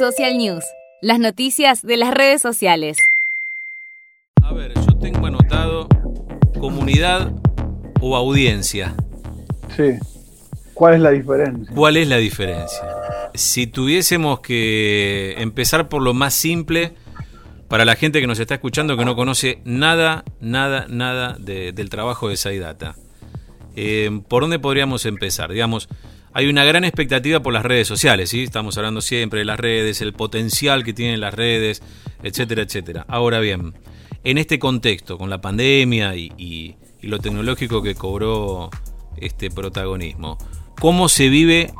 Social News, las noticias de las redes sociales. A ver, yo tengo anotado comunidad o audiencia. Sí. ¿Cuál es la diferencia? ¿Cuál es la diferencia? Si tuviésemos que empezar por lo más simple, para la gente que nos está escuchando que no conoce nada, nada, nada del trabajo de Saidata, eh, ¿por dónde podríamos empezar? Digamos, hay una gran expectativa por las redes sociales, ¿sí? Estamos hablando siempre de las redes, el potencial que tienen las redes, etcétera, etcétera. Ahora bien, en este contexto, con la pandemia y, lo tecnológico que cobró este protagonismo, ¿cómo se vive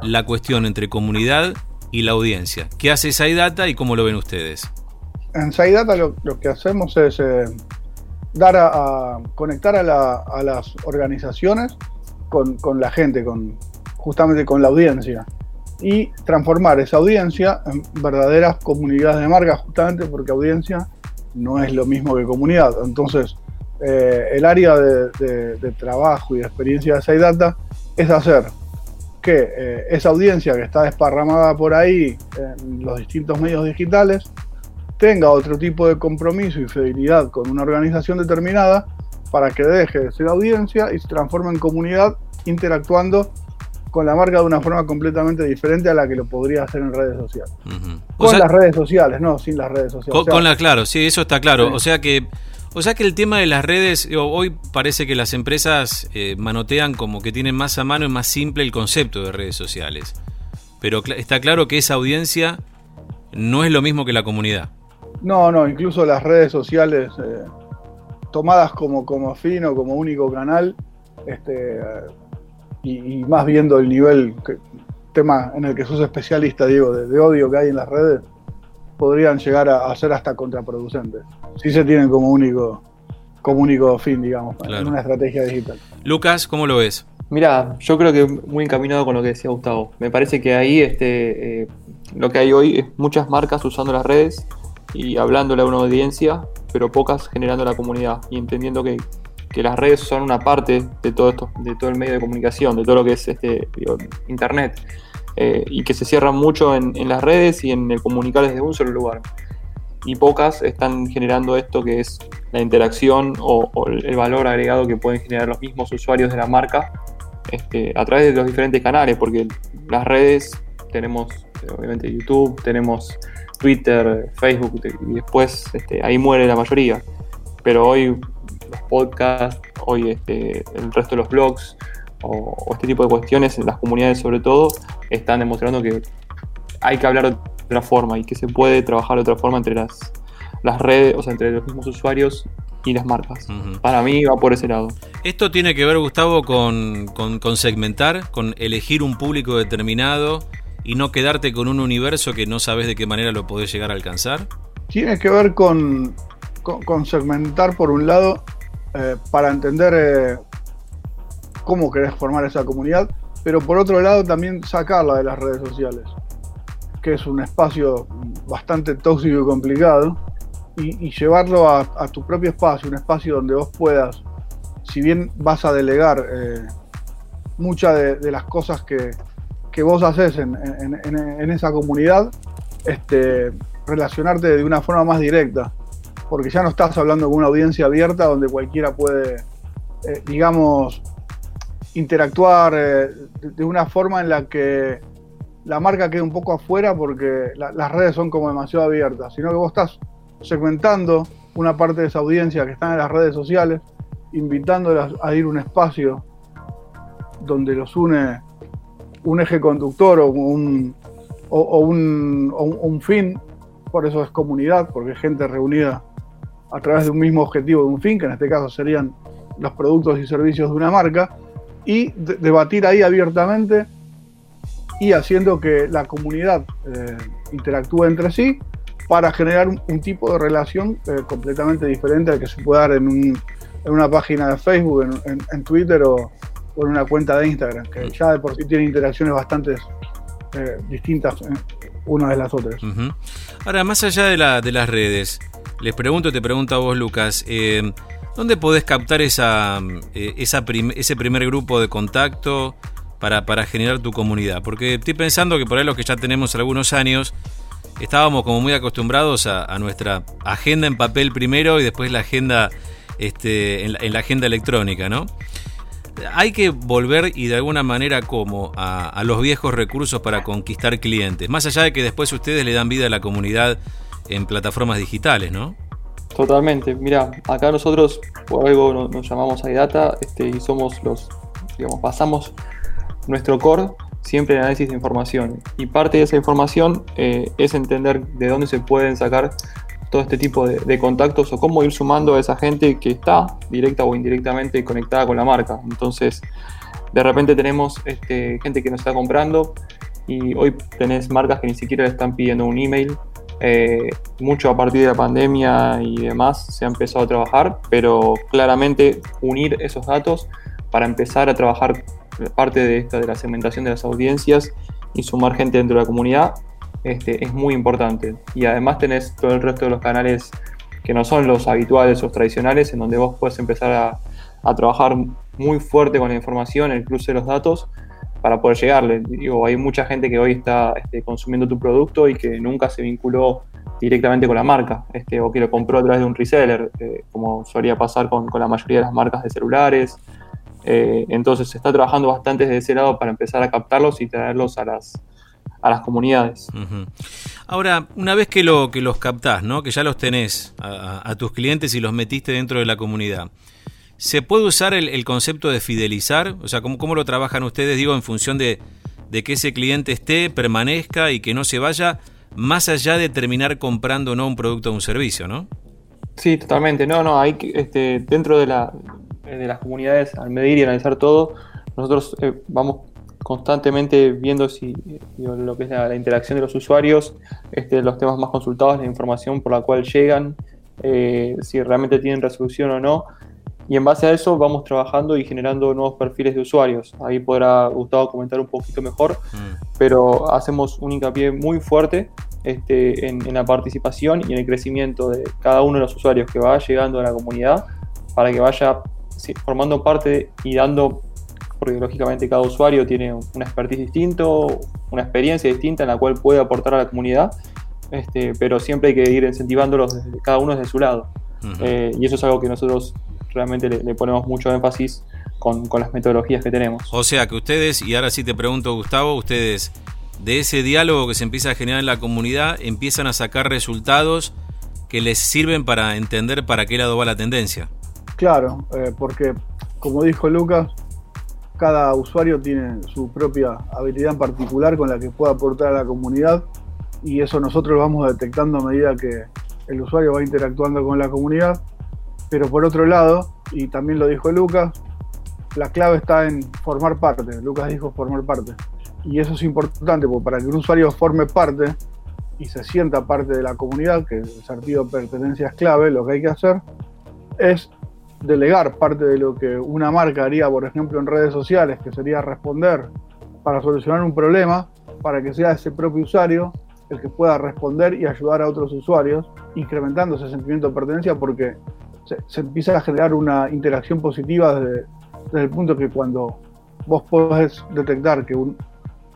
la cuestión entre comunidad y la audiencia? ¿Qué hace SciData y cómo lo ven ustedes? En SciData lo, que hacemos es eh, dar a, conectar a, las organizaciones con la gente, con, justamente con la audiencia y transformar esa audiencia en verdaderas comunidades de marca, justamente porque audiencia no es lo mismo que comunidad. Entonces, eh, el área de, trabajo y de experiencia de SciData es hacer que eh, esa audiencia que está desparramada por ahí en los distintos medios digitales tenga otro tipo de compromiso y fidelidad con una organización determinada para que deje de ser audiencia y se transforme en comunidad interactuando con la marca de una forma completamente diferente a la que lo podría hacer en redes sociales. Con las redes sociales, no sin las redes sociales. Con, la, claro, sí, eso está claro. O sea que o sea que el tema de las redes, hoy parece que las empresas eh, manotean como que tienen más a mano y más simple el concepto de redes sociales. Pero está claro que esa audiencia no es lo mismo que la comunidad. No, no, incluso las redes sociales eh, tomadas como, como fin o como único canal, este, y, más viendo el nivel, tema en el que sos especialista, Diego, de, odio que hay en las redes, podrían llegar a, ser hasta contraproducentes. Si se tienen como único, como único fin, digamos, en una estrategia digital. Lucas, ¿cómo lo ves? Mira, yo creo que muy encaminado con lo que decía Gustavo. Me parece que ahí este, eh, lo que hay hoy es muchas marcas usando las redes y hablándole a una audiencia, pero pocas generando la comunidad y entendiendo que que las redes son una parte de todo esto, de todo el medio de comunicación, de todo lo que es este internet, eh, y que se cierran mucho en, las redes y en el comunicar desde un solo lugar. Y pocas están generando esto que es la interacción o, el valor agregado que pueden generar los mismos usuarios de la marca este, a través de los diferentes canales, porque las redes tenemos obviamente YouTube, tenemos Twitter, Facebook y después este, ahí muere la mayoría. Pero hoy los podcasts, hoy este, el resto de los blogs o, este tipo de cuestiones, las comunidades sobre todo, están demostrando que hay que hablar de otra forma y que se puede trabajar de otra forma entre las, las redes, o sea, entre los mismos usuarios y las marcas. Para mí va por ese lado. Esto tiene que ver, Gustavo, con, con, segmentar, con elegir un público determinado y no quedarte con un universo que no sabes de qué manera lo podés llegar a alcanzar. Tiene que ver con, con segmentar, por un lado, eh, para entender eh, cómo querés formar esa comunidad, pero por otro lado también sacarla de las redes sociales, que es un espacio bastante tóxico y complicado, y, llevarlo a, tu propio espacio, un espacio donde vos puedas, si bien vas a delegar eh, muchas de, las cosas que, vos haces en, esa comunidad, este, relacionarte de una forma más directa porque ya no estás hablando con una audiencia abierta donde cualquiera puede, eh, digamos, interactuar eh, de una forma en la que la marca quede un poco afuera porque las redes son como demasiado abiertas, sino que vos estás segmentando una parte de esa audiencia que está en las redes sociales, invitándolas a ir a un espacio donde los une un eje conductor o un, un, un fin, por eso es comunidad, porque es gente reunida a través de un mismo objetivo, de un fin, que en este caso serían los productos y servicios de una marca, y debatir ahí abiertamente y haciendo que la comunidad eh, interactúe entre sí para generar un, tipo de relación eh, completamente diferente al que se puede dar en, una página de Facebook, en, Twitter o, en una cuenta de Instagram, que ya de por sí tiene interacciones bastante eh, distintas unas de las otras. Ahora, más allá de, la, de las redes, les pregunto, te pregunto a vos, Lucas, eh, ¿dónde podés captar esa, eh, ese primer grupo de contacto para, para, generar tu comunidad? Porque estoy pensando que por ahí los que ya tenemos algunos años, estábamos como muy acostumbrados a, nuestra agenda en papel primero y después la agenda este, en, la, agenda electrónica, ¿no? Hay que volver y de alguna manera como a, los viejos recursos para conquistar clientes, más allá de que después ustedes le dan vida a la comunidad en plataformas digitales, ¿no? Totalmente. Mira, acá nosotros por algo nos, llamamos iData este, y somos los, digamos, basamos nuestro core siempre en análisis de información. Y parte de esa información eh, es entender de dónde se pueden sacar todo este tipo de, contactos o cómo ir sumando a esa gente que está directa o indirectamente conectada con la marca. Entonces, de repente tenemos este, gente que nos está comprando y hoy tenés marcas que ni siquiera le están pidiendo un email eh, mucho a partir de la pandemia y demás se ha empezado a trabajar, pero claramente unir esos datos para empezar a trabajar parte de esta de la segmentación de las audiencias y sumar gente dentro de la comunidad este, es muy importante. Y además tenés todo el resto de los canales que no son los habituales o tradicionales, en donde vos puedes empezar a, a trabajar muy fuerte con la información, el cruce de los datos, para poder llegarle. Digo, hay mucha gente que hoy está este, consumiendo tu producto y que nunca se vinculó directamente con la marca, este, o que lo compró a través de un reseller, eh, como solía pasar con, la mayoría de las marcas de celulares. Eh, entonces se está trabajando bastante desde ese lado para empezar a captarlos y traerlos a las, a las comunidades. Ahora, una vez que, lo, que los captás, ¿no? que ya los tenés a tus clientes y los metiste dentro de la comunidad, ¿Se puede usar el, concepto de fidelizar? O sea, ¿cómo, ¿cómo, lo trabajan ustedes, digo, en función de, que ese cliente esté, permanezca y que no se vaya, más allá de terminar comprando no un producto o un servicio, ¿no? Sí, totalmente. No, no, hay este, dentro de, la, de las comunidades, al medir y analizar todo, nosotros eh, vamos constantemente viendo si lo que es la, interacción de los usuarios, este, los temas más consultados, la información por la cual llegan, eh, si realmente tienen resolución o no y en base a eso vamos trabajando y generando nuevos perfiles de usuarios. Ahí podrá Gustavo comentar un poquito mejor, mm. pero hacemos un hincapié muy fuerte este, en, la participación y en el crecimiento de cada uno de los usuarios que va llegando a la comunidad para que vaya formando parte y dando, porque lógicamente cada usuario tiene un expertise distinto, una experiencia distinta en la cual puede aportar a la comunidad, este, pero siempre hay que ir incentivándolos cada uno desde su lado. Eh, y eso es algo que nosotros realmente le, ponemos mucho énfasis con, las metodologías que tenemos. O sea que ustedes, y ahora sí te pregunto Gustavo, ustedes de ese diálogo que se empieza a generar en la comunidad empiezan a sacar resultados que les sirven para entender para qué lado va la tendencia. Claro, eh, porque como dijo Lucas, cada usuario tiene su propia habilidad en particular con la que puede aportar a la comunidad y eso nosotros lo vamos detectando a medida que el usuario va interactuando con la comunidad pero por otro lado, y también lo dijo Lucas, la clave está en formar parte. Lucas dijo formar parte. Y eso es importante, porque para que un usuario forme parte y se sienta parte de la comunidad, que el sentido de pertenencia es clave, lo que hay que hacer es delegar parte de lo que una marca haría, por ejemplo, en redes sociales, que sería responder para solucionar un problema, para que sea ese propio usuario el que pueda responder y ayudar a otros usuarios, incrementando ese sentimiento de pertenencia, porque se, empieza a generar una interacción positiva desde, el punto que cuando vos podés detectar que un,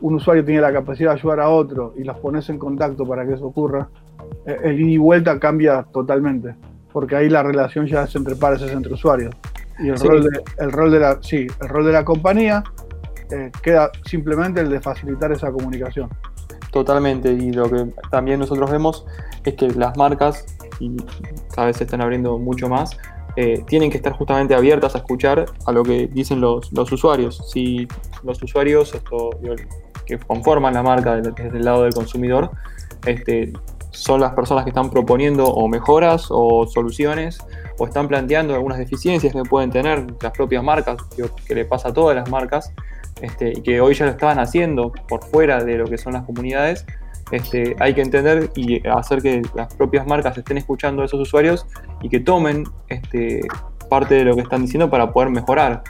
usuario tiene la capacidad de ayudar a otro y los pones en contacto para que eso ocurra, eh, el ida y vuelta cambia totalmente, porque ahí la relación ya es entre pares, es entre usuarios. Y el, rol, de, el rol de la, sí, el rol de la compañía eh, queda simplemente el de facilitar esa comunicación. Totalmente, y lo que también nosotros vemos es que las marcas y cada vez se están abriendo mucho más, eh, tienen que estar justamente abiertas a escuchar a lo que dicen los, usuarios. Si los usuarios esto, que conforman la marca desde el lado del consumidor este, son las personas que están proponiendo o mejoras o soluciones o están planteando algunas deficiencias que pueden tener las propias marcas, que le pasa a todas las marcas, este, y que hoy ya lo estaban haciendo por fuera de lo que son las comunidades, este, hay que entender y hacer que las propias marcas estén escuchando a esos usuarios y que tomen este, parte de lo que están diciendo para poder mejorar.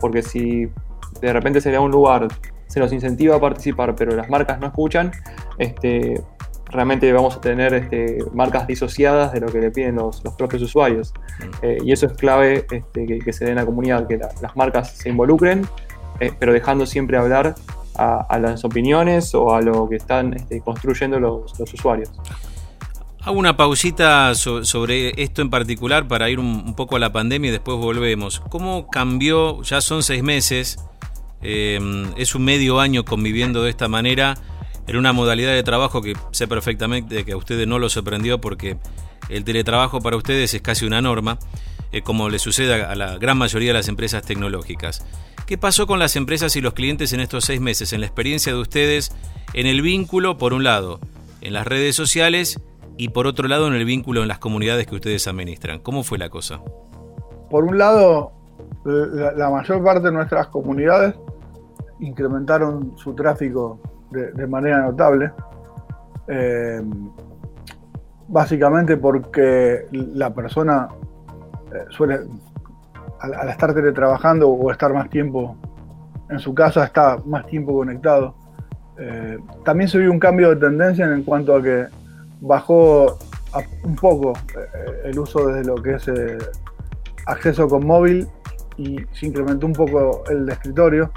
Porque si de repente se le da un lugar, se los incentiva a participar, pero las marcas no escuchan, este, realmente vamos a tener este, marcas disociadas de lo que le piden los, propios usuarios. Mm. Eh, y eso es clave este, que, se dé en la comunidad, que las marcas se involucren, eh, pero dejando siempre hablar a, las opiniones o a lo que están este, construyendo los, usuarios. Hago una pausita sobre esto en particular para ir un, poco a la pandemia y después volvemos. ¿Cómo cambió? Ya son seis meses, eh, es un medio año conviviendo de esta manera en una modalidad de trabajo que sé perfectamente que a ustedes no lo sorprendió porque el teletrabajo para ustedes es casi una norma, eh, como le sucede a la gran mayoría de las empresas tecnológicas. ¿Qué pasó con las empresas y los clientes en estos seis meses, en la experiencia de ustedes, en el vínculo, por un lado, en las redes sociales y por otro lado, en el vínculo en las comunidades que ustedes administran? ¿Cómo fue la cosa? Por un lado, la, mayor parte de nuestras comunidades incrementaron su tráfico de, manera notable. Eh, básicamente porque la persona eh, suele al, estar teletrabajando o estar más tiempo en su casa, está más tiempo conectado. Eh, también se vio un cambio de tendencia en cuanto a que bajó un poco eh, el uso de lo que es acceso con móvil y se incrementó un poco el de escritorio.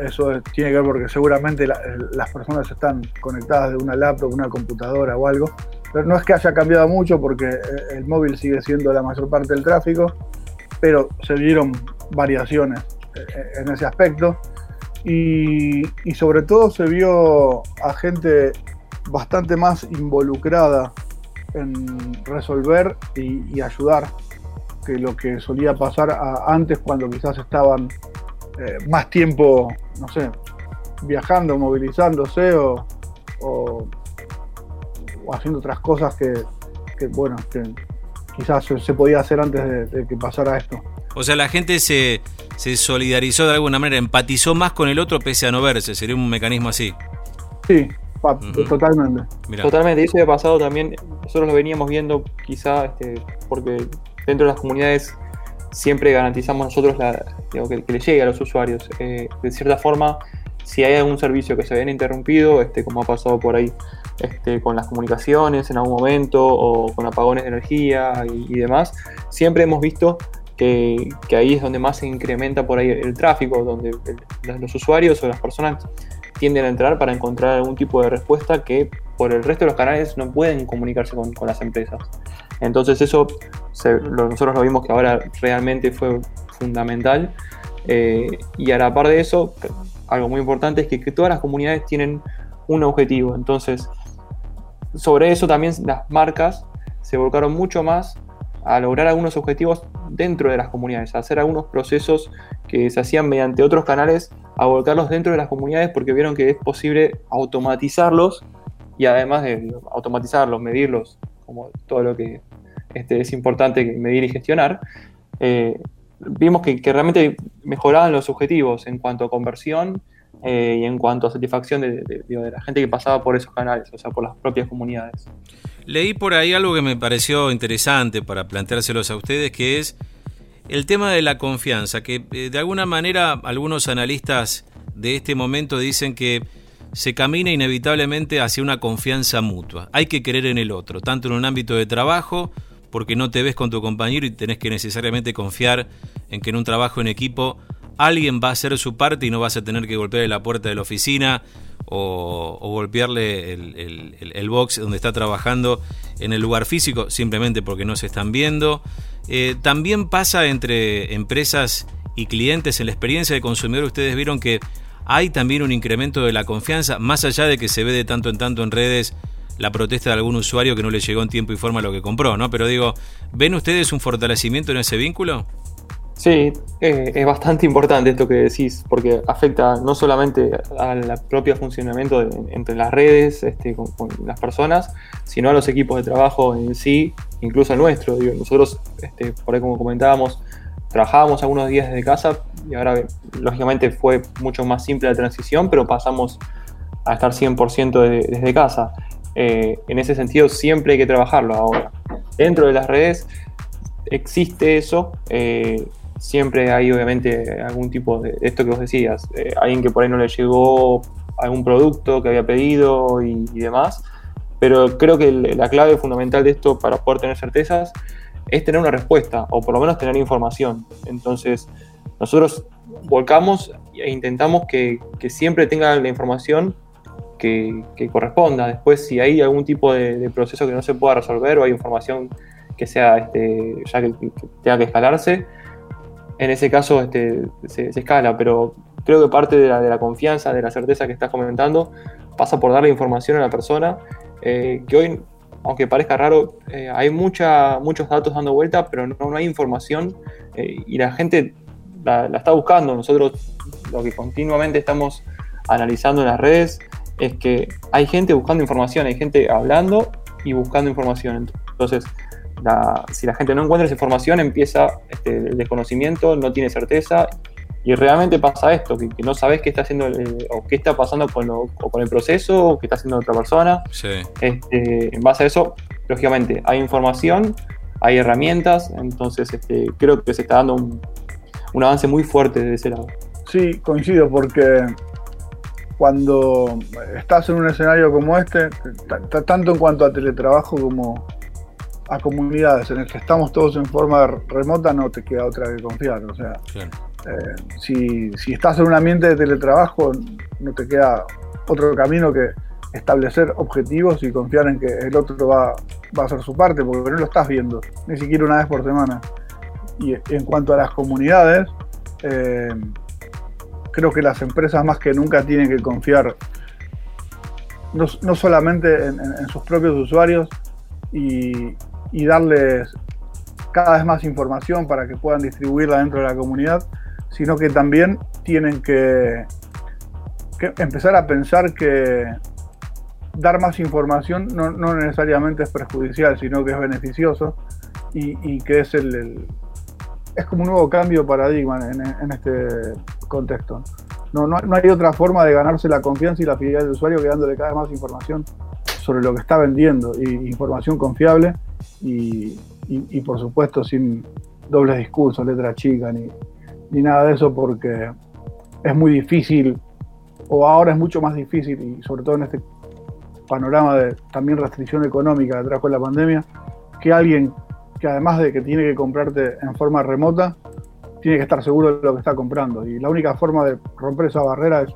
eso tiene que ver porque seguramente las personas están conectadas de una laptop, una computadora o algo. Pero no es que haya cambiado mucho porque el móvil sigue siendo la mayor parte del tráfico pero se vieron variaciones eh, en ese aspecto. Y, sobre todo se vio a gente bastante más involucrada en resolver y, ayudar que lo que solía pasar antes cuando quizás estaban eh, más tiempo, no sé, viajando, movilizándose o, haciendo otras cosas que, que bueno, que quizás se podía hacer antes de, que pasara esto. O sea, la gente se, se, solidarizó de alguna manera, empatizó más con el otro pese a no verse, sería un mecanismo así. Sí, totalmente. Totalmente, y eso ha pasado también, nosotros lo veníamos viendo quizá este, porque dentro de las comunidades siempre garantizamos nosotros la, que, le llegue a los usuarios. Eh, de cierta forma, si hay algún servicio que se viene interrumpido, este, como ha pasado por ahí este, con las comunicaciones en algún momento o con apagones de energía y, demás, siempre hemos visto que, ahí es donde más se incrementa por ahí el tráfico, donde los usuarios o las personas tienden a entrar para encontrar algún tipo de respuesta que por el resto de los canales no pueden comunicarse con, las empresas. Entonces eso nosotros lo vimos que ahora realmente fue fundamental. Eh, y a la par de eso, algo muy importante es que, todas las comunidades tienen un objetivo. Entonces, sobre eso también las marcas se volcaron mucho más a lograr algunos objetivos dentro de las comunidades, a hacer algunos procesos que se hacían mediante otros canales, a volcarlos dentro de las comunidades porque vieron que es posible automatizarlos y además de automatizarlos, medirlos, como todo lo que este, es importante medir y gestionar, eh, vimos que, realmente mejoraban los objetivos en cuanto a conversión eh, y en cuanto a satisfacción de, la gente que pasaba por esos canales, o sea, por las propias comunidades. Leí por ahí algo que me pareció interesante para planteárselos a ustedes, que es el tema de la confianza, que eh, de alguna manera algunos analistas de este momento dicen que se camina inevitablemente hacia una confianza mutua. Hay que creer en el otro, tanto en un ámbito de trabajo porque no te ves con tu compañero y tenés que necesariamente confiar en que en un trabajo en equipo alguien va a hacer su parte y no vas a tener que golpearle la puerta de la oficina o, golpearle el, box donde está trabajando en el lugar físico simplemente porque no se están viendo. Eh, también pasa entre empresas y clientes en la experiencia de consumidor. Ustedes vieron que hay también un incremento de la confianza, más allá de que se ve de tanto en tanto en redes la protesta de algún usuario que no le llegó en tiempo y forma lo que compró, ¿no? Pero digo, ¿ven ustedes un fortalecimiento en ese vínculo? Sí, eh, es bastante importante esto que decís, porque afecta no solamente al propio funcionamiento entre las redes, este, con, las personas, sino a los equipos de trabajo en sí, incluso al nuestro. nosotros, este, por ahí como comentábamos, trabajábamos algunos días desde casa y ahora, lógicamente, fue mucho más simple la transición, pero pasamos a estar 100% desde casa. Eh, en ese sentido siempre hay que trabajarlo ahora. Dentro de las redes existe eso, eh, siempre hay obviamente algún tipo de esto que vos decías, eh, alguien que por ahí no le llegó algún producto que había pedido y, demás, pero creo que la clave fundamental de esto para poder tener certezas es tener una respuesta o por lo menos tener información. Entonces nosotros volcamos e intentamos que, siempre tenga la información que, corresponda. Después, si hay algún tipo de, proceso que no se pueda resolver o hay información que sea este, ya que, tenga que escalarse, en ese caso este, se, escala, pero creo que parte de la, confianza, de la certeza que estás comentando, pasa por darle información a la persona, eh, que hoy, aunque parezca raro, eh, hay mucha, muchos datos dando vuelta, pero no, hay información eh, y la gente la, está buscando. Nosotros lo que continuamente estamos analizando en las redes es que hay gente buscando información, hay gente hablando y buscando información. Entonces, si la gente no encuentra esa información, empieza este, el desconocimiento, no tiene certeza y realmente pasa esto, que, no sabes qué está haciendo o qué está pasando con, con el proceso o qué está haciendo otra persona. Este, en base a eso, lógicamente, hay información, hay herramientas, entonces este, creo que se está dando un, un avance muy fuerte de ese lado. Sí, coincido, porque cuando estás en un escenario como este, tanto en cuanto a teletrabajo como a comunidades en el que estamos todos en forma remota, no te queda otra que confiar. O sea, eh, si, si, estás en un ambiente de teletrabajo, no te queda otro camino que establecer objetivos y confiar en que el otro va, va a hacer su parte, porque no lo estás viendo, ni siquiera una vez por semana. Y en cuanto a las comunidades, eh, creo que las empresas más que nunca tienen que confiar no, solamente en, sus propios usuarios y, darles cada vez más información para que puedan distribuirla dentro de la comunidad, sino que también tienen que, empezar a pensar que dar más información no, necesariamente es perjudicial, sino que es beneficioso y, que es el, es como un nuevo cambio de paradigma en, este contexto. No, no, hay otra forma de ganarse la confianza y la fidelidad del usuario que dándole cada vez más información sobre lo que está vendiendo, y información confiable y, por supuesto sin dobles discursos, letra chica, ni, ni nada de eso, porque es muy difícil, o ahora es mucho más difícil, y sobre todo en este panorama de también restricción económica que trajo la pandemia, que alguien que además de que tiene que comprarte en forma remota, tiene que estar seguro de lo que está comprando. Y la única forma de romper esa barrera es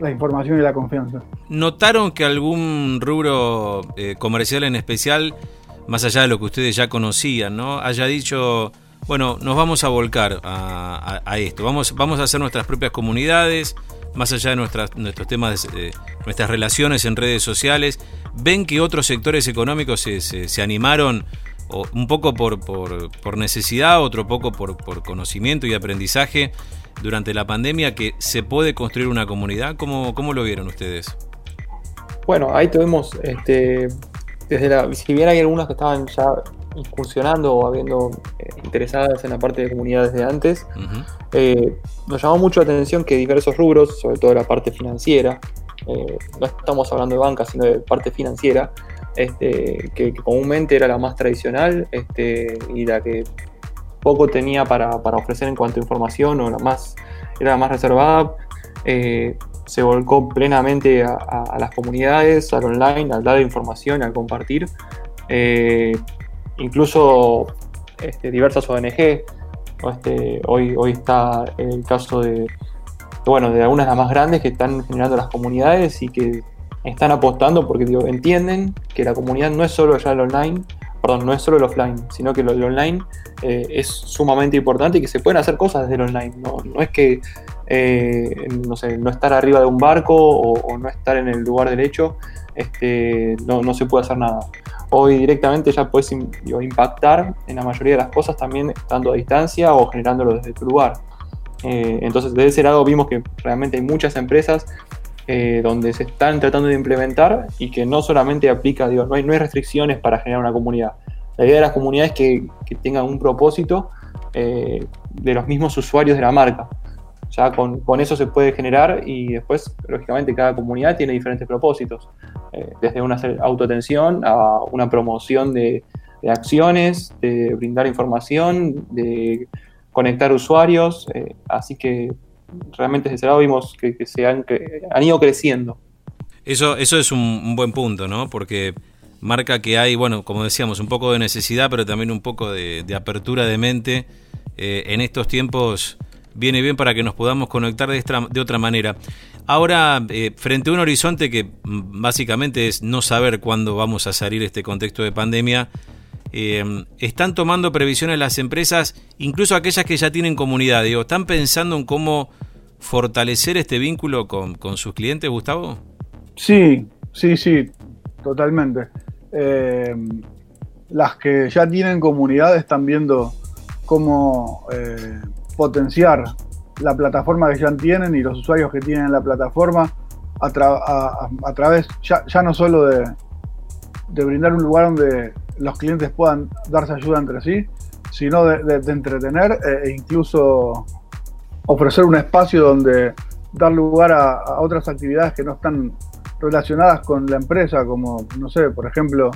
la información y la confianza. ¿Notaron que algún rubro eh, comercial en especial, más allá de lo que ustedes ya conocían, ¿no? haya dicho, bueno, nos vamos a volcar a, esto, vamos, vamos a hacer nuestras propias comunidades, más allá de nuestras, nuestros temas, de, nuestras relaciones en redes sociales, ven que otros sectores económicos se, se animaron un poco por, por, necesidad, otro poco por, por, conocimiento y aprendizaje durante la pandemia, que se puede construir una comunidad. ¿Cómo, cómo lo vieron ustedes? Bueno, ahí tuvimos, este, desde la, si bien hay algunas que estaban ya incursionando o habiendo eh, interesadas en la parte de comunidad desde antes, eh, nos llamó mucho la atención que diversos rubros, sobre todo la parte financiera, eh, no estamos hablando de banca, sino de parte financiera, este, que, comúnmente era la más tradicional este, y la que poco tenía para, ofrecer en cuanto a información o la más, era la más reservada, eh, se volcó plenamente a, las comunidades, al online, al dar información, al compartir. Eh, incluso este, diversas ONG, hoy, hoy está el caso de, bueno, de algunas de las más grandes que están generando las comunidades y que están apostando porque digo, entienden que la comunidad no es solo ya el online, perdón, no es solo el offline, sino que el online eh, es sumamente importante y que se pueden hacer cosas desde el online. No, es que eh, no, sé, no estar arriba de un barco o, no estar en el lugar del hecho, este, no, se puede hacer nada. Hoy directamente ya puedes impactar en la mayoría de las cosas también estando a distancia o generándolo desde tu lugar. Eh, entonces, desde ese lado vimos que realmente hay muchas empresas eh, donde se están tratando de implementar y que no solamente aplica, digo, no hay, no hay restricciones para generar una comunidad. La idea de las comunidades es que, que tengan un propósito eh, de los mismos usuarios de la marca. Ya con, con, eso se puede generar y después, lógicamente, cada comunidad tiene diferentes propósitos, eh, desde una autoatención a una promoción de, de, acciones, de brindar información, de conectar usuarios, así que realmente desde ese lado vimos que, se han, ido creciendo. Eso, eso es un, buen punto, ¿no? Porque marca que hay, bueno, como decíamos, un poco de necesidad, pero también un poco de, apertura de mente eh, en estos tiempos viene bien para que nos podamos conectar de, otra manera. Ahora, eh, frente a un horizonte que mm, básicamente es no saber cuándo vamos a salir este contexto de pandemia, eh, ¿están tomando previsiones las empresas, incluso aquellas que ya tienen comunidad? ¿Están pensando en cómo fortalecer este vínculo con, sus clientes, Gustavo? Sí, sí, sí, totalmente. Eh, las que ya tienen comunidad están viendo cómo eh, potenciar la plataforma que ya tienen y los usuarios que tienen la plataforma a, través ya, no solo de, brindar un lugar donde los clientes puedan darse ayuda entre sí, sino de, entretener eh, e incluso ofrecer un espacio donde dar lugar a, otras actividades que no están relacionadas con la empresa, como, no sé, por ejemplo,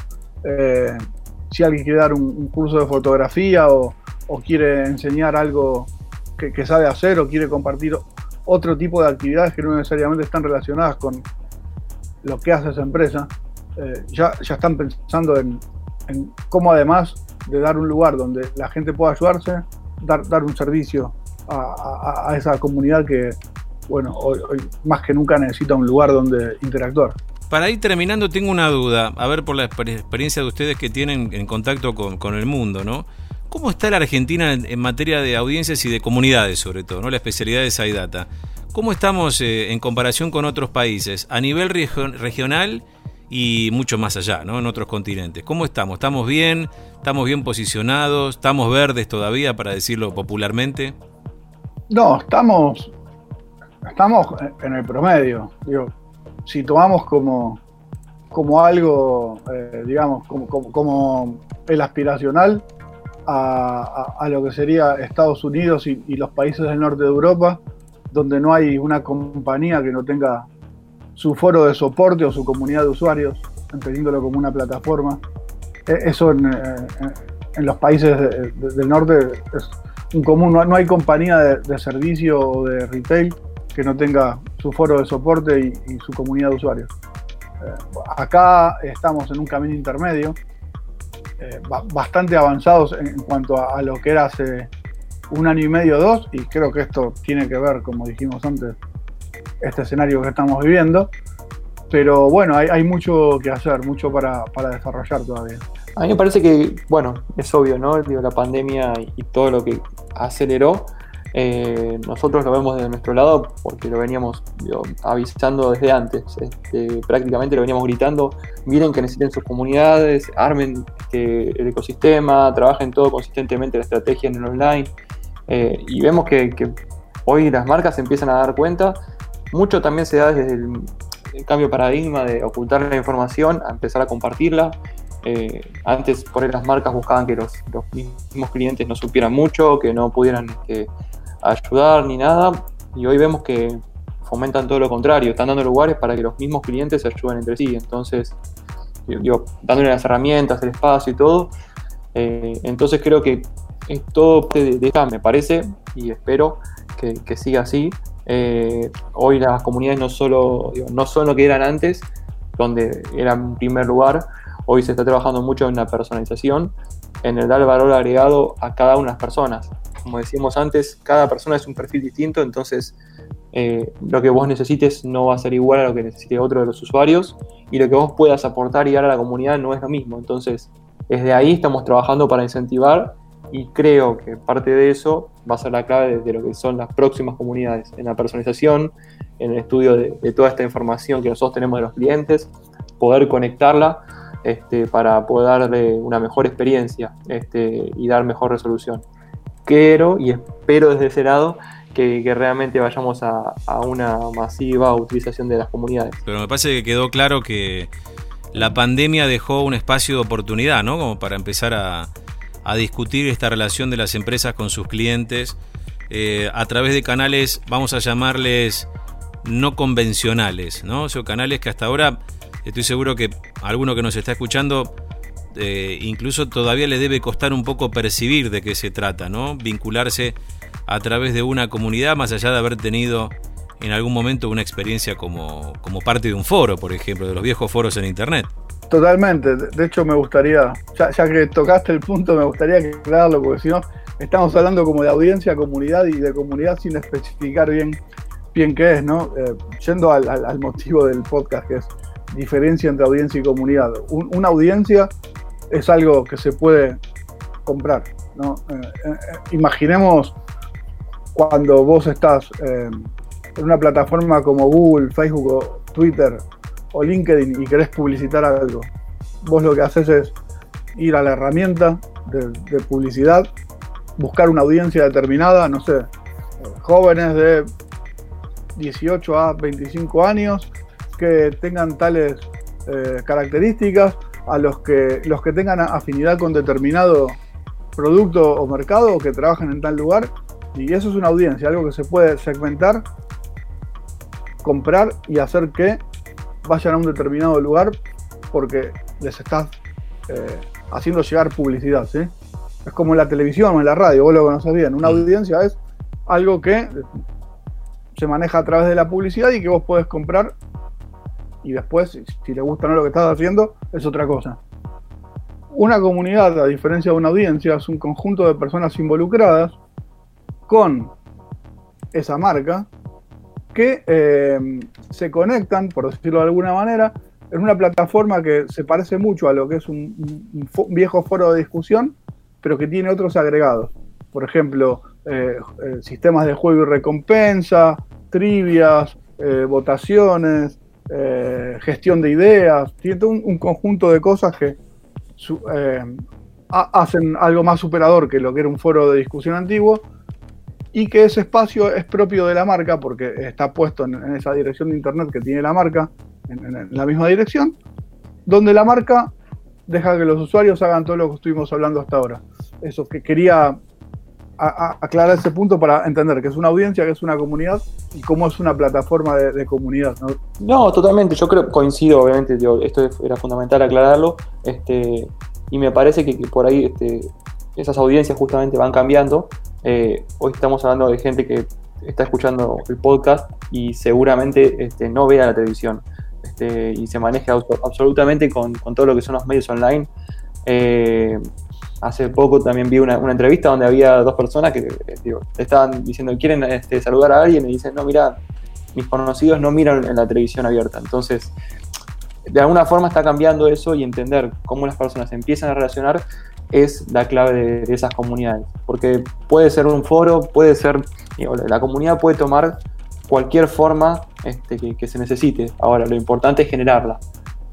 eh, si alguien quiere dar un, curso de fotografía o, quiere enseñar algo que, sabe hacer o quiere compartir otro tipo de actividades que no necesariamente están relacionadas con lo que hace esa empresa, eh, ya, ya están pensando en, cómo además de dar un lugar donde la gente pueda ayudarse, dar, dar un servicio a, esa comunidad que, bueno, hoy, más que nunca necesita un lugar donde interactuar. Para ir terminando, tengo una duda, a ver por la experiencia de ustedes que tienen en contacto con, el mundo, ¿no? ¿Cómo está la Argentina en, materia de audiencias y de comunidades, sobre todo, ¿no? La especialidad de SciData. ¿Cómo estamos eh, en comparación con otros países, a nivel regional y mucho más allá, ¿no? En otros continentes. ¿Cómo estamos? ¿Estamos bien? ¿Estamos bien posicionados? ¿Estamos verdes todavía, para decirlo popularmente? No, estamos, estamos en el promedio. Digo, si tomamos como, como algo, eh, digamos, como, como, el aspiracional a, lo que sería Estados Unidos y, los países del norte de Europa, donde no hay una compañía que no tenga su foro de soporte o su comunidad de usuarios, entendiéndolo como una plataforma. E, eso en, los países del norte es un común. No, hay compañía de, servicio o de retail que no tenga su foro de soporte y, su comunidad de usuarios. Eh, acá estamos en un camino intermedio, eh, bastante avanzados en, cuanto a, lo que era hace un año y medio o dos, y creo que esto tiene que ver, como dijimos antes, este escenario que estamos viviendo. Pero bueno, hay, mucho que hacer, mucho para, desarrollar todavía. A mí me parece que, bueno, es obvio, ¿no? la pandemia y todo lo que aceleró eh, nosotros lo vemos desde nuestro lado porque lo veníamos avisando desde antes. Este, prácticamente lo veníamos gritando, miren que necesiten sus comunidades, armen este, el ecosistema, trabajen todo consistentemente la estrategia en el online. Eh, y vemos que, hoy las marcas empiezan a dar cuenta. Mucho también se da desde el, cambio de paradigma de ocultar la información a empezar a compartirla. Eh, antes por ahí las marcas buscaban que los, mismos clientes no supieran mucho, que no pudieran este, ayudar ni nada. Y hoy vemos que fomentan todo lo contrario, están dando lugares para que los mismos clientes se ayuden entre sí. Entonces, yo, dándole las herramientas, el espacio y todo. Eh, entonces creo que es todo de, de me parece, y espero que, siga así. Eh, hoy las comunidades no solo no son lo que eran antes, donde eran en primer lugar, hoy se está trabajando mucho en la personalización, en el dar valor agregado a cada una de las personas como decíamos antes, cada persona es un perfil distinto, entonces eh, lo que vos necesites no va a ser igual a lo que necesite otro de los usuarios y lo que vos puedas aportar y dar a la comunidad no es lo mismo. Entonces, desde ahí estamos trabajando para incentivar y creo que parte de eso va a ser la clave de, lo que son las próximas comunidades, en la personalización, en el estudio de, toda esta información que nosotros tenemos de los clientes, poder conectarla este, para poder darle una mejor experiencia este, y dar mejor resolución quiero y espero desde ese lado que, realmente vayamos a, una masiva utilización de las comunidades. Pero me parece que quedó claro que la pandemia dejó un espacio de oportunidad, ¿no? Como para empezar a, discutir esta relación de las empresas con sus clientes eh, a través de canales, vamos a llamarles no convencionales, ¿no? O sea, canales que hasta ahora estoy seguro que alguno que nos está escuchando eh, incluso todavía le debe costar un poco percibir de qué se trata, ¿no? Vincularse a través de una comunidad más allá de haber tenido en algún momento una experiencia como, como parte de un foro, por ejemplo, de los viejos foros en Internet. Totalmente, de hecho me gustaría, ya, que tocaste el punto, me gustaría aclararlo, porque si no, estamos hablando como de audiencia, comunidad y de comunidad sin especificar bien, bien qué es, ¿no? Eh, yendo al, motivo del podcast, que es diferencia entre audiencia y comunidad. una audiencia es algo que se puede comprar, ¿no? Eh, eh, imaginemos cuando vos estás en una plataforma como Google, Facebook o Twitter o LinkedIn y querés publicitar algo. Vos lo que haces es ir a la herramienta de, publicidad, buscar una audiencia determinada, no sé, jóvenes de 18 a 25 años que tengan tales eh, características, a los que, los que tengan afinidad con determinado producto o mercado o que trabajen en tal lugar. Y eso es una audiencia, algo que se puede segmentar, comprar y hacer que vayan a un determinado lugar porque les estás eh, haciendo llegar publicidad, ¿sí? Es como en la televisión o en la radio, vos lo conoces bien. Una mm. audiencia es algo que se maneja a través de la publicidad y que vos podés comprar y después, si, le gusta o no lo que estás haciendo, es otra cosa. Una comunidad, a diferencia de una audiencia, es un conjunto de personas involucradas con esa marca que eh, se conectan, por decirlo de alguna manera, en una plataforma que se parece mucho a lo que es un, viejo foro de discusión, pero que tiene otros agregados. Por ejemplo, eh, eh, sistemas de juego y recompensa, trivias, votaciones, gestión de ideas. Tiene un, conjunto de cosas que hacen algo más superador que lo que era un foro de discusión antiguo y que ese espacio es propio de la marca porque está puesto en esa dirección de internet que tiene la marca en, la misma dirección, donde la marca deja que los usuarios hagan todo lo que estuvimos hablando hasta ahora. Eso que quería aclarar ese punto para entender que es una audiencia, que es una comunidad y cómo es una plataforma de, comunidad. ¿no? totalmente. Yo creo, coincido, obviamente, esto era fundamental aclararlo. Este, y me parece que, por ahí este, esas audiencias justamente van cambiando. Eh, hoy estamos hablando de gente que está escuchando el podcast y seguramente este, no vea la televisión. Este, y se maneja absolutamente con, todo lo que son los medios online. Eh, hace poco también vi una, entrevista donde había dos personas que eh, estaban diciendo quieren este, saludar a alguien y dicen, no, mira, mis conocidos no miran en la televisión abierta. Entonces, de alguna forma está cambiando eso y entender cómo las personas empiezan a relacionar es la clave de, de esas comunidades. Porque puede ser un foro, puede ser, la comunidad puede tomar cualquier forma este, que, se necesite. Ahora, lo importante es generarla.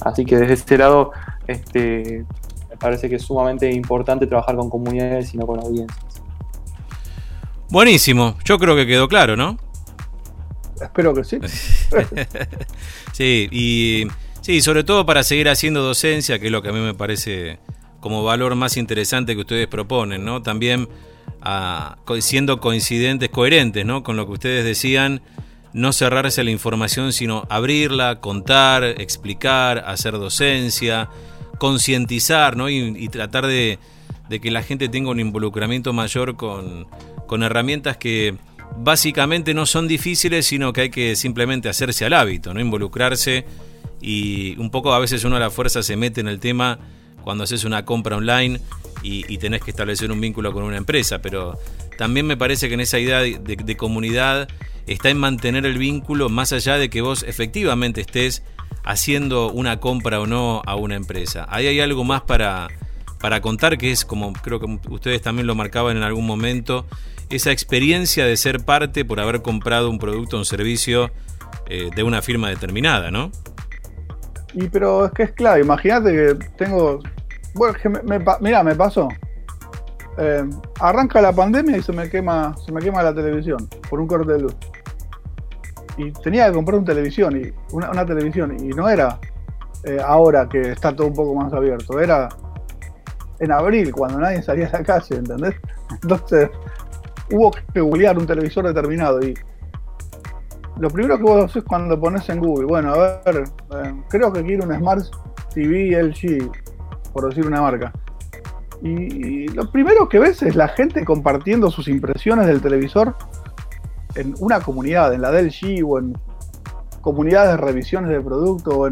Así que desde este lado, este, me parece que es sumamente importante trabajar con comunidades y no con audiencias. Buenísimo, yo creo que quedó claro, ¿no? Espero que sí. sí, y sí, sobre todo para seguir haciendo docencia, que es lo que a mí me parece como valor más interesante que ustedes proponen, ¿no? También ah, siendo coincidentes, coherentes, ¿no? Con lo que ustedes decían no cerrarse a la información, sino abrirla, contar, explicar, hacer docencia, concientizar ¿no? y, tratar de, que la gente tenga un involucramiento mayor con, herramientas que básicamente no son difíciles, sino que hay que simplemente hacerse al hábito, no involucrarse y un poco a veces uno a la fuerza se mete en el tema cuando haces una compra online y, tenés que establecer un vínculo con una empresa, pero también me parece que en esa idea de comunidad está en mantener el vínculo más allá de que vos efectivamente estés haciendo una compra o no a una empresa. Ahí hay algo más para, para contar que es, como creo que ustedes también lo marcaban en algún momento, esa experiencia de ser parte por haber comprado un producto o un servicio eh, de una firma determinada, ¿no? Y pero es que es clave, imagínate que tengo... Bueno, que me, mira, me pasó. Eh, arranca la pandemia y se me quema se me quema la televisión por un corte de luz y tenía que comprar una televisión y una, televisión y no era eh, ahora que está todo un poco más abierto, era en abril cuando nadie salía a la calle, ¿entendés? Entonces hubo que googlear un televisor determinado y lo primero que vos haces cuando pones en Google, bueno, a ver, eh, creo que quiero un Smart TV LG, por decir una marca. Y, y lo primero que ves es la gente compartiendo sus impresiones del televisor en una comunidad, en la del G o en comunidades de revisiones de producto o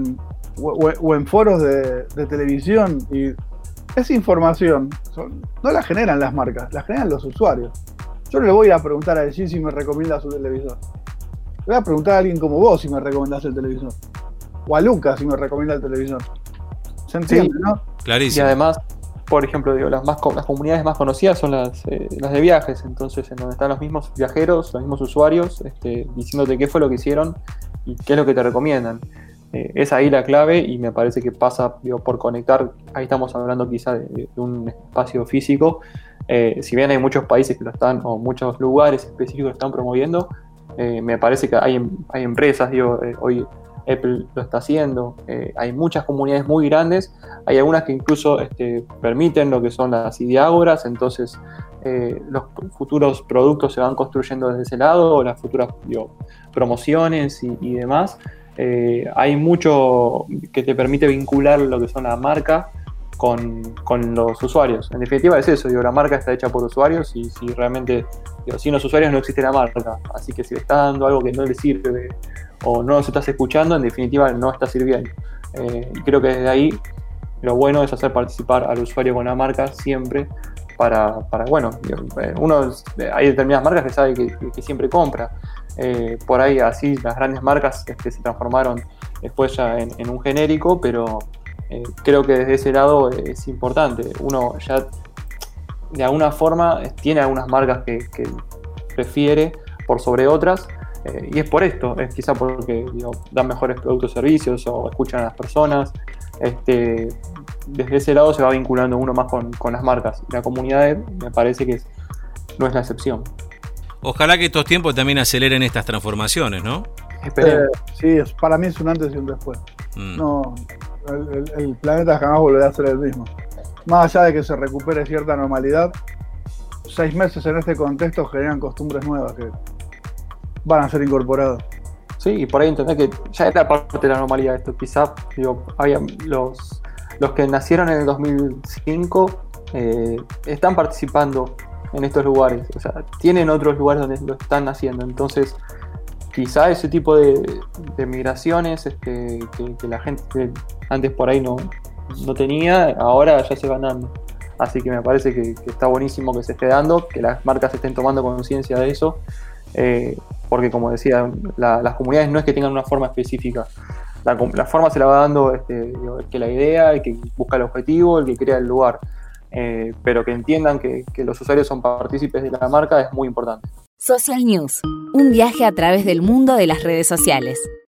en, foros de, televisión y esa información no la generan las marcas, la generan los usuarios. Yo le voy a preguntar a decir si me recomienda su televisor. Le voy a preguntar a alguien como vos si me recomendas el televisor. O a Lucas si me recomienda el televisor. ¿Se entiende, no? Clarísimo. Y además, por ejemplo, digo, las, más, las comunidades más conocidas son las, eh, las de viajes, entonces en donde están los mismos viajeros, los mismos usuarios, este, diciéndote qué fue lo que hicieron y qué es lo que te recomiendan. Eh, es ahí la clave y me parece que pasa por conectar, ahí estamos hablando quizá de, un espacio físico, eh, si bien hay muchos países que lo están, o muchos lugares específicos que lo están promoviendo, me parece que hay, hay empresas, digo, hoy Apple lo está haciendo. Eh, hay muchas comunidades muy grandes, hay algunas que incluso este, permiten lo que son las ideágoras, entonces eh, los futuros productos se van construyendo desde ese lado, las futuras promociones y, demás. Eh, hay mucho que te permite vincular lo que son la marca con, los usuarios. En definitiva es eso, digo, la marca está hecha por usuarios y si realmente, digo, sin los usuarios no existe la marca. Así que si le está dando algo que no le sirve o no los estás escuchando, en definitiva no está sirviendo. Eh, y creo que desde ahí lo bueno es hacer participar al usuario con la marca siempre para, bueno, eh, uno, hay determinadas marcas que sabe que, siempre compra. Eh, por ahí así las grandes marcas este, se transformaron después ya en, un genérico, pero creo que desde ese lado es importante. Uno ya de alguna forma tiene algunas marcas que, que prefiere por sobre otras, eh, y es por esto, es quizá porque dan mejores productos y servicios o escuchan a las personas. Este, desde ese lado se va vinculando uno más con, las marcas. La comunidad me parece que no es la excepción. Ojalá que estos tiempos también aceleren estas transformaciones, ¿no? Eh, sí, para mí es un antes y un después. Mm. No, el, planeta jamás volverá a ser el mismo. Más allá de que se recupere cierta normalidad, seis meses en este contexto generan costumbres nuevas que van a ser incorporados. Sí, y por ahí entender que ya era parte de la normalidad esto. Quizá digo, había los, los que nacieron en el 2005 eh, están participando en estos lugares. O sea, tienen otros lugares donde lo están haciendo. Entonces, quizá ese tipo de, migraciones este, que, la gente antes por ahí no, no tenía, ahora ya se van dando. Así que me parece que, está buenísimo que se esté dando, que las marcas estén tomando conciencia de eso. Eh, porque como decía, las comunidades no es que tengan una forma específica. La, forma se la va dando este, que la idea, el que busca el objetivo, el que crea el lugar. Eh, pero que entiendan que los usuarios son partícipes de la marca es muy importante. Social News, un viaje a través del mundo de las redes sociales.